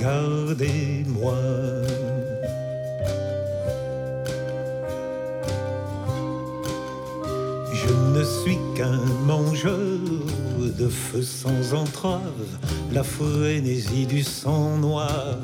regardez-moi. Je ne suis qu'un mangeur de feu sans entrave, la frénésie du sang noir